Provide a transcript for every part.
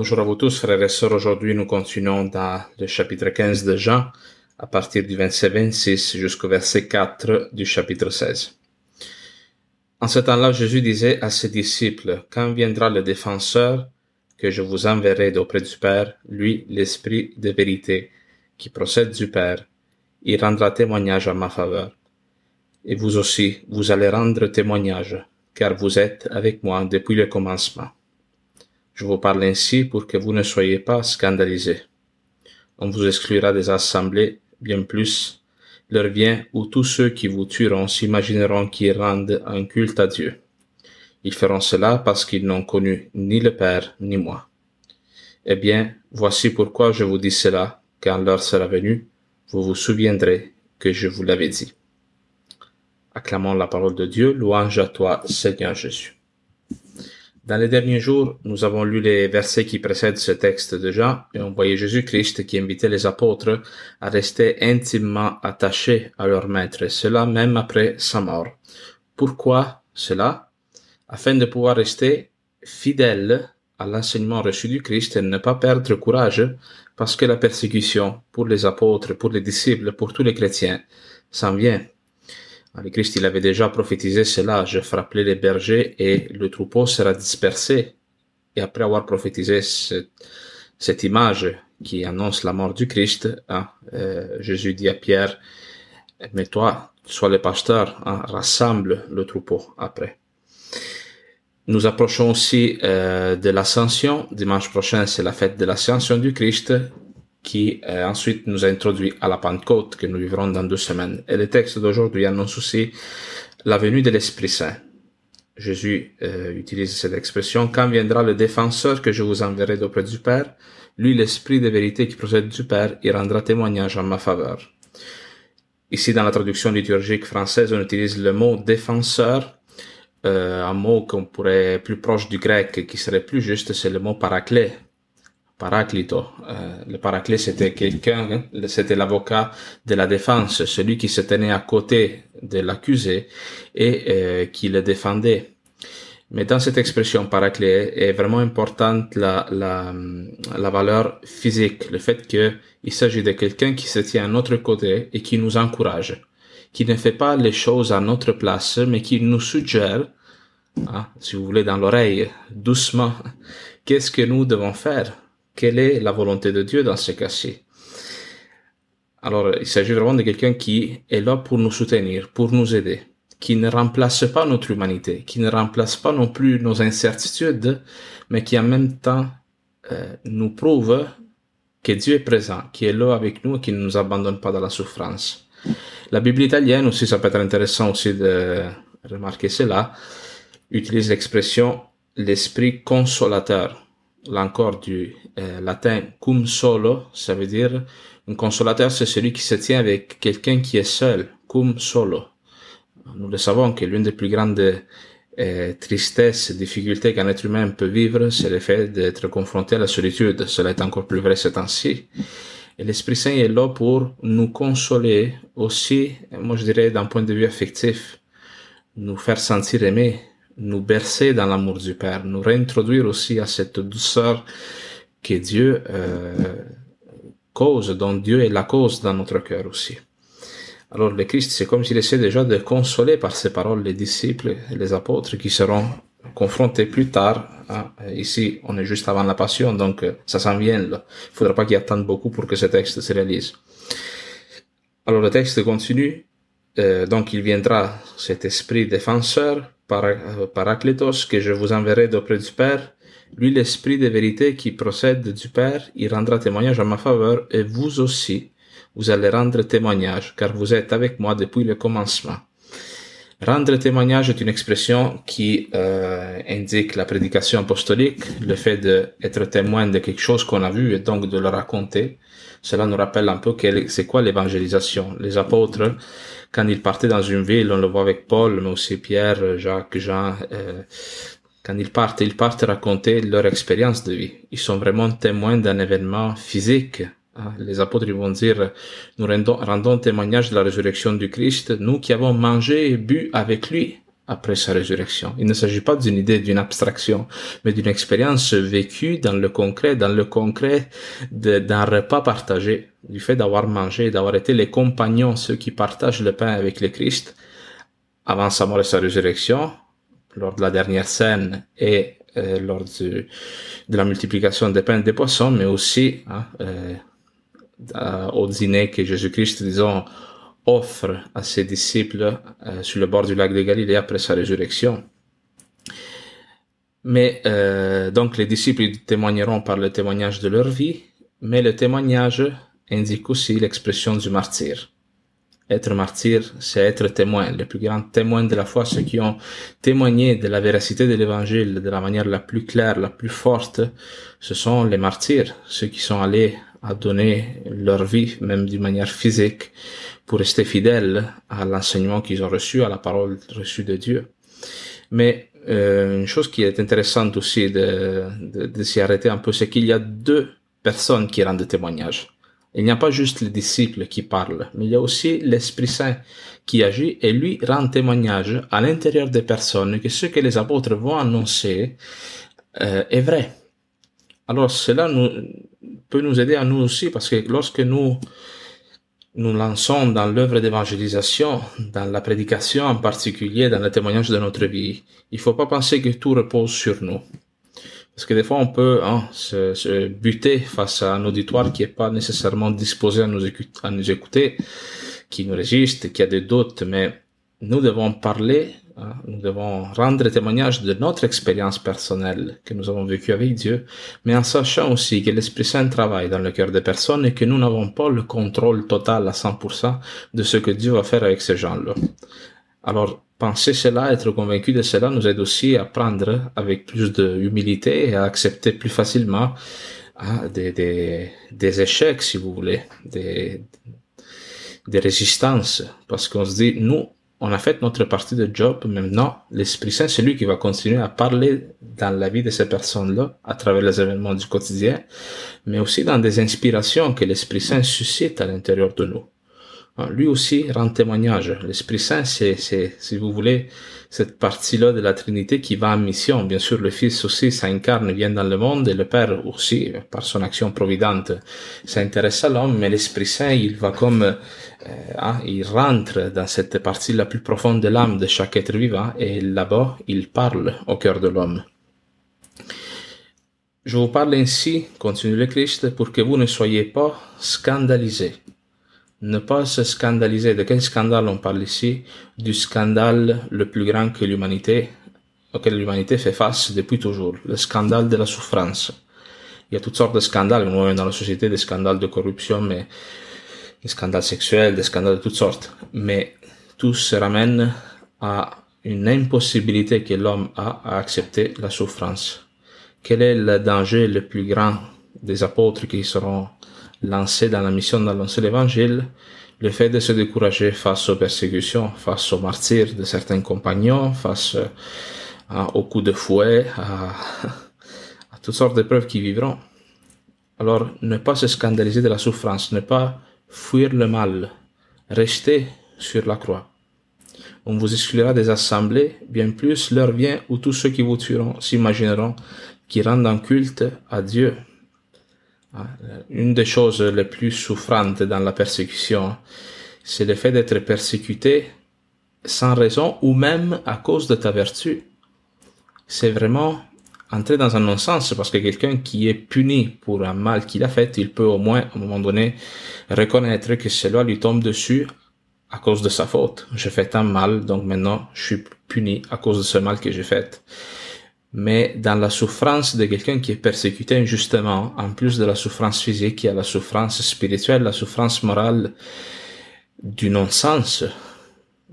Bonjour à vous tous, frères et sœurs. Aujourd'hui, nous continuons dans le chapitre 15 de Jean, à partir du verset 26 jusqu'au verset 4 du chapitre 16. En ce temps-là, Jésus disait à ses disciples, Quand viendra le défenseur que je vous enverrai d'auprès du Père, lui, l'Esprit de vérité, qui procède du Père, il rendra témoignage en ma faveur. Et vous aussi, vous allez rendre témoignage, car vous êtes avec moi depuis le commencement. Je vous parle ainsi pour que vous ne soyez pas scandalisés. On vous exclura des assemblées, bien plus. L'heure vient où tous ceux qui vous tueront s'imagineront qu'ils rendent un culte à Dieu. Ils feront cela parce qu'ils n'ont connu ni le Père ni moi. Eh bien, voici pourquoi je vous dis cela, quand l'heure sera venue, vous vous souviendrez que je vous l'avais dit. Acclamons la parole de Dieu, louange à toi, Seigneur Jésus. Dans les derniers jours, nous avons lu les versets qui précèdent ce texte de Jean et on voyait Jésus-Christ qui invitait les apôtres à rester intimement attachés à leur maître, cela même après sa mort. Pourquoi cela? Afin de pouvoir rester fidèles à l'enseignement reçu du Christ et ne pas perdre courage parce que la persécution pour les apôtres, pour les disciples, pour tous les chrétiens s'en vient. Le Christ, il avait déjà prophétisé cela. Je frapperai les bergers et le troupeau sera dispersé. Et après avoir prophétisé cette, image qui annonce la mort du Christ, hein, euh, Jésus dit à Pierre, mais toi, sois le pasteur, hein, rassemble le troupeau après. Nous approchons aussi euh, de l'ascension. Dimanche prochain, c'est la fête de l'ascension du Christ qui euh, ensuite nous a introduit à la Pentecôte que nous vivrons dans deux semaines. Et le texte d'aujourd'hui annonce aussi la venue de l'Esprit Saint. Jésus euh, utilise cette expression, quand viendra le défenseur que je vous enverrai d'auprès du Père, lui l'Esprit de vérité qui procède du Père, il rendra témoignage en ma faveur. Ici, dans la traduction liturgique française, on utilise le mot défenseur, euh, un mot qu'on pourrait plus proche du grec, qui serait plus juste, c'est le mot paraclet, Paraclito. Euh, le paraclet, c'était quelqu'un, hein, c'était l'avocat de la défense, celui qui se tenait à côté de l'accusé et euh, qui le défendait. Mais dans cette expression paraclet est vraiment importante la, la, la valeur physique, le fait qu'il s'agit de quelqu'un qui se tient à notre côté et qui nous encourage, qui ne fait pas les choses à notre place, mais qui nous suggère, hein, si vous voulez, dans l'oreille, doucement, qu'est-ce que nous devons faire? Quelle est la volonté de Dieu dans ce cas-ci. Alors, il s'agit vraiment de quelqu'un qui est là pour nous soutenir, pour nous aider, qui ne remplace pas notre humanité, qui ne remplace pas non plus nos incertitudes, mais qui en même temps euh, nous prouve que Dieu est présent, qui est là avec nous et qui ne nous abandonne pas dans la souffrance. La Bible italienne aussi, ça peut être intéressant aussi de remarquer cela, utilise l'expression l'esprit consolateur là encore du euh, latin cum solo, ça veut dire un consolateur, c'est celui qui se tient avec quelqu'un qui est seul, cum solo. Nous le savons que l'une des plus grandes euh, tristesses, difficultés qu'un être humain peut vivre, c'est le fait d'être confronté à la solitude. Cela est encore plus vrai ces temps-ci. Et l'Esprit Saint est là pour nous consoler aussi, moi je dirais d'un point de vue affectif, nous faire sentir aimés, nous bercer dans l'amour du Père, nous réintroduire aussi à cette douceur que Dieu euh, cause, dont Dieu est la cause dans notre cœur aussi. Alors le Christ, c'est comme s'il essaie déjà de consoler par ses paroles les disciples et les apôtres qui seront confrontés plus tard. Hein. Ici, on est juste avant la passion, donc ça s'en vient. Il faudra pas qu'ils attendent beaucoup pour que ce texte se réalise. Alors le texte continue. Euh, donc il viendra cet esprit défenseur euh, Paraclétos, que je vous enverrai d'auprès du Père, lui l'Esprit de vérité qui procède du Père, il rendra témoignage en ma faveur, et vous aussi, vous allez rendre témoignage, car vous êtes avec moi depuis le commencement. Rendre témoignage est une expression qui euh, indique la prédication apostolique, le fait d'être témoin de quelque chose qu'on a vu et donc de le raconter. Cela nous rappelle un peu c'est quoi l'évangélisation. Les apôtres, quand ils partaient dans une ville, on le voit avec Paul, mais aussi Pierre, Jacques, Jean, euh, quand ils partent, ils partent raconter leur expérience de vie. Ils sont vraiment témoins d'un événement physique. Hein. Les apôtres vont dire, nous rendons témoignage de la résurrection du Christ, nous qui avons mangé et bu avec lui après sa résurrection. Il ne s'agit pas d'une idée, d'une abstraction, mais d'une expérience vécue dans le concret, dans le concret d'un repas partagé, du fait d'avoir mangé, d'avoir été les compagnons, ceux qui partagent le pain avec le Christ avant sa mort et sa résurrection, lors de la dernière scène et euh, lors de la multiplication des pains et des poissons, mais aussi hein, euh, au dîner que Jésus-Christ, disons, offre à ses disciples euh, sur le bord du lac de Galilée après sa résurrection. Mais euh, donc les disciples témoigneront par le témoignage de leur vie, mais le témoignage indique aussi l'expression du martyr. Être martyr, c'est être témoin, le plus grand témoin de la foi, ceux qui ont témoigné de la véracité de l'évangile de la manière la plus claire, la plus forte, ce sont les martyrs, ceux qui sont allés à donner leur vie, même d'une manière physique, pour rester fidèles à l'enseignement qu'ils ont reçu, à la parole reçue de Dieu. Mais euh, une chose qui est intéressante aussi de, de, s'y arrêter un peu, c'est qu'il y a deux personnes qui rendent témoignage. Il n'y a pas juste les disciples qui parlent, mais il y a aussi l'Esprit Saint qui agit et lui rend témoignage à l'intérieur des personnes que ce que les apôtres vont annoncer euh, est vrai. Alors cela peut nous aider à nous aussi parce que lorsque nous nous lançons dans l'œuvre d'évangélisation, dans la prédication en particulier, dans le témoignage de notre vie, il faut pas penser que tout repose sur nous. Parce que des fois, on peut hein, se, se, buter face à un auditoire qui est pas nécessairement disposé à nous, écouter, à nous écouter, qui nous résiste, qui a des doutes, mais nous devons parler nous devons rendre témoignage de notre expérience personnelle que nous avons vécue avec Dieu, mais en sachant aussi que l'Esprit Saint travaille dans le cœur des personnes et que nous n'avons pas le contrôle total à 100% de ce que Dieu va faire avec ces gens-là. Alors, penser cela, être convaincu de cela, nous aide aussi à prendre avec plus d'humilité et à accepter plus facilement hein, des, échecs, si vous voulez, des résistances, parce qu'on se dit, nous, on a fait notre partie de job. Maintenant, l'Esprit Saint, c'est lui qui va continuer à parler dans la vie de ces personnes-là, à travers les événements du quotidien, mais aussi dans des inspirations que l'Esprit Saint suscite à l'intérieur de nous. Hein, lui aussi rend témoignage. L'Esprit Saint, c'est, si vous voulez, cette partie-là de la Trinité qui va en mission. Bien sûr, le Fils aussi s'incarne, vient dans le monde, et le Père aussi, par son action providente, s'intéresse à l'homme, mais l'Esprit Saint, il va comme, hein, il rentre dans cette partie la plus profonde de l'âme de chaque être vivant, et là-bas, il parle au cœur de l'homme. Je vous parle ainsi, continue le Christ, pour que vous ne soyez pas scandalisés ne pas se scandaliser. De quel scandale on parle ici? Du scandale le plus grand que l'humanité, auquel l'humanité fait face depuis toujours, le scandale de la souffrance. Il y a toutes sortes de scandales, nous dans la société des scandales de corruption, mais des scandales sexuels, des scandales de toutes sortes. Mais tout se ramène à une impossibilité que l'homme a à accepter la souffrance. Quel est le danger le plus grand des apôtres qui seront lancé dans la mission d'annoncer l'évangile, le fait de se décourager face aux persécutions, face aux martyrs de certains compagnons, face à, aux coups de fouet, à, à toutes sortes d'épreuves qui vivront. Alors, ne pas se scandaliser de la souffrance, ne pas fuir le mal, rester sur la croix. On vous exclura des assemblées, bien plus l'heure vient où tous ceux qui vous tueront s'imagineront qui rendent un culte à Dieu ah, une des choses les plus souffrantes dans la persécution, c'est le fait d'être persécuté sans raison ou même à cause de ta vertu. C'est vraiment entrer dans un non-sens parce que quelqu'un qui est puni pour un mal qu'il a fait, il peut au moins, à un moment donné, reconnaître que cela lui tombe dessus à cause de sa faute. J'ai fait un mal, donc maintenant je suis puni à cause de ce mal que j'ai fait mais dans la souffrance de quelqu'un qui est persécuté injustement, en plus de la souffrance physique, il y a la souffrance spirituelle, la souffrance morale du non-sens,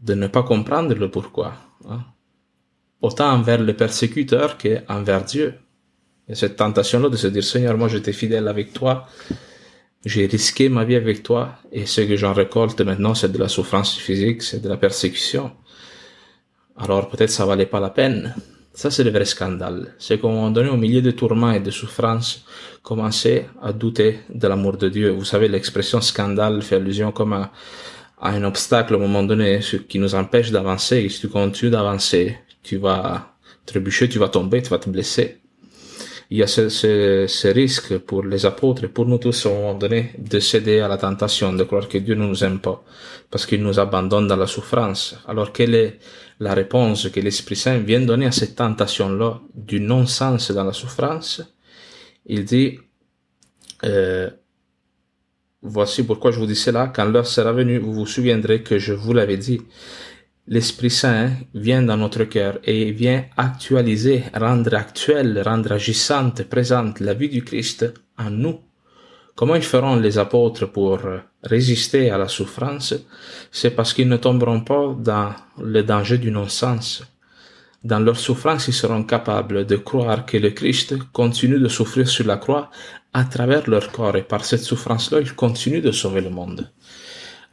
de ne pas comprendre le pourquoi. Hein. Autant envers les persécuteurs qu'envers Dieu. A cette tentation-là de se dire, Seigneur, moi j'étais fidèle avec toi, j'ai risqué ma vie avec toi, et ce que j'en récolte maintenant, c'est de la souffrance physique, c'est de la persécution. Alors peut-être ça valait pas la peine. Ça, c'est le vrai scandale. C'est qu'à un moment donné, au milieu de tourments et de souffrances, commencer à douter de l'amour de Dieu. Vous savez, l'expression scandale fait allusion comme à, un obstacle au moment donné, ce qui nous empêche d'avancer. Et si tu continues d'avancer, tu vas trébucher, tu vas tomber, tu vas te blesser. Il y a ce, risque pour les apôtres et pour nous tous au moment donné de céder à la tentation, de croire que Dieu ne nous aime pas, parce qu'il nous abandonne dans la souffrance. Alors quelle est la réponse que l'Esprit Saint vient donner à cette tentation-là du non-sens dans la souffrance, il dit, euh, voici pourquoi je vous dis cela, quand l'heure sera venue, vous vous souviendrez que je vous l'avais dit. L'Esprit Saint vient dans notre cœur et vient actualiser, rendre actuelle, rendre agissante, présente la vie du Christ en nous. Comment ils feront les apôtres pour résister à la souffrance? C'est parce qu'ils ne tomberont pas dans le danger du non-sens. Dans leur souffrance, ils seront capables de croire que le Christ continue de souffrir sur la croix à travers leur corps et par cette souffrance-là, il continue de sauver le monde.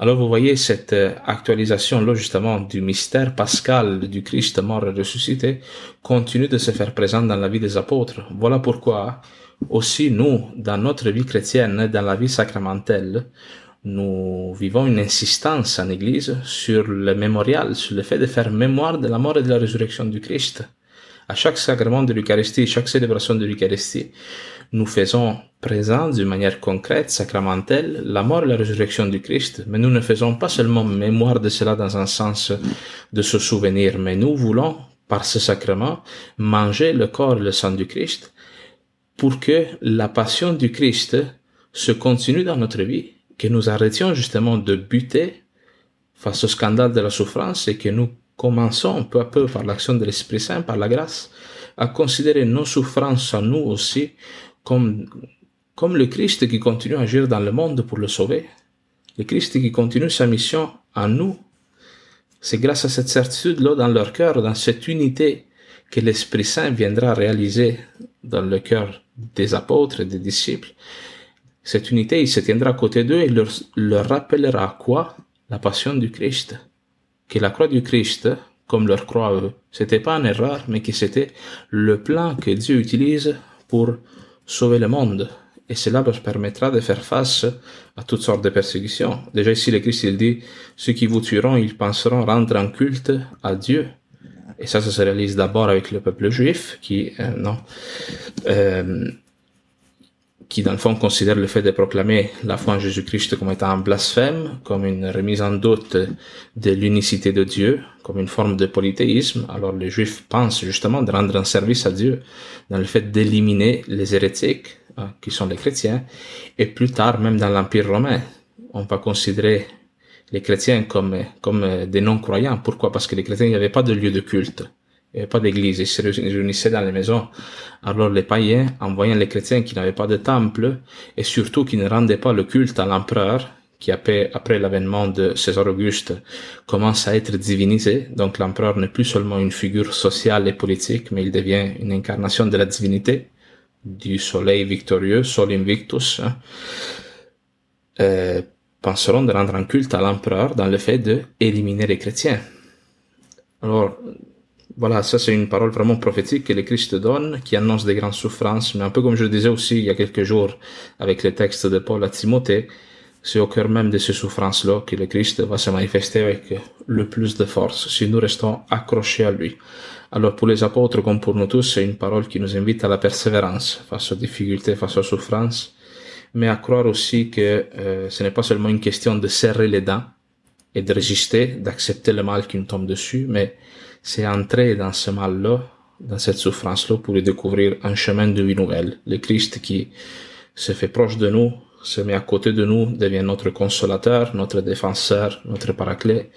Alors vous voyez cette actualisation-là justement du mystère pascal du Christ mort et ressuscité continue de se faire présent dans la vie des apôtres. Voilà pourquoi aussi, nous, dans notre vie chrétienne, dans la vie sacramentelle, nous vivons une insistance en Église sur le mémorial, sur le fait de faire mémoire de la mort et de la résurrection du Christ. À chaque sacrement de l'Eucharistie, chaque célébration de l'Eucharistie, nous faisons présent d'une manière concrète, sacramentelle, la mort et la résurrection du Christ. Mais nous ne faisons pas seulement mémoire de cela dans un sens de se souvenir, mais nous voulons, par ce sacrement, manger le corps et le sang du Christ pour que la passion du Christ se continue dans notre vie, que nous arrêtions justement de buter face au scandale de la souffrance et que nous commençons peu à peu par l'action de l'Esprit Saint, par la grâce, à considérer nos souffrances à nous aussi comme, le Christ qui continue à agir dans le monde pour le sauver. Le Christ qui continue sa mission en nous. C'est grâce à cette certitude-là dans leur cœur, dans cette unité, que l'Esprit Saint viendra réaliser dans le cœur des apôtres et des disciples, cette unité, il se tiendra à côté d'eux et leur, leur rappellera quoi? La passion du Christ. Que la croix du Christ, comme leur croix c'était pas une erreur, mais que c'était le plan que Dieu utilise pour sauver le monde. Et cela leur permettra de faire face à toutes sortes de persécutions. Déjà ici, le Christ, il dit, ceux qui vous tueront, ils penseront rendre un culte à Dieu. Et ça, ça se réalise d'abord avec le peuple juif, qui, non, euh, qui dans le fond considère le fait de proclamer la foi en Jésus-Christ comme étant un blasphème, comme une remise en doute de l'unicité de Dieu, comme une forme de polythéisme. Alors les Juifs pensent justement de rendre un service à Dieu dans le fait d'éliminer les hérétiques, hein, qui sont les chrétiens, et plus tard même dans l'Empire romain. On va considérer les chrétiens comme, comme des non-croyants. Pourquoi? Parce que les chrétiens, il n'y avait pas de lieu de culte. Il n'y avait pas d'église, ils se réunissaient dans les maisons. Alors les païens, en voyant les chrétiens qui n'avaient pas de temple, et surtout qui ne rendaient pas le culte à l'empereur, qui après, après l'avènement de César Auguste commence à être divinisé. Donc l'empereur n'est plus seulement une figure sociale et politique, mais il devient une incarnation de la divinité, du soleil victorieux, Sol Invictus. Hein. Euh, penseront de rendre un culte à l'empereur dans le fait de les chrétiens. Alors, voilà, ça c'est une parole vraiment prophétique que le Christ donne, qui annonce des grandes souffrances, mais un peu comme je le disais aussi il y a quelques jours avec les textes de Paul à Timothée, c'est au cœur même de ces souffrances-là que le Christ va se manifester avec le plus de force, si nous restons accrochés à lui. Alors pour les apôtres comme pour nous tous, c'est une parole qui nous invite à la persévérance face aux difficultés, face aux souffrances, mais à croire aussi que euh, ce n'est pas seulement une question de serrer les dents et de résister, d'accepter le mal qui nous tombe dessus, mais c'est entrer dans ce mal-là, dans cette souffrance-là, pour y découvrir un chemin de vie nouvelle. Le Christ qui se fait proche de nous, se met à côté de nous, devient notre consolateur, notre défenseur, notre paraclet,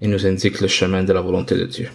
et nous indique le chemin de la volonté de Dieu.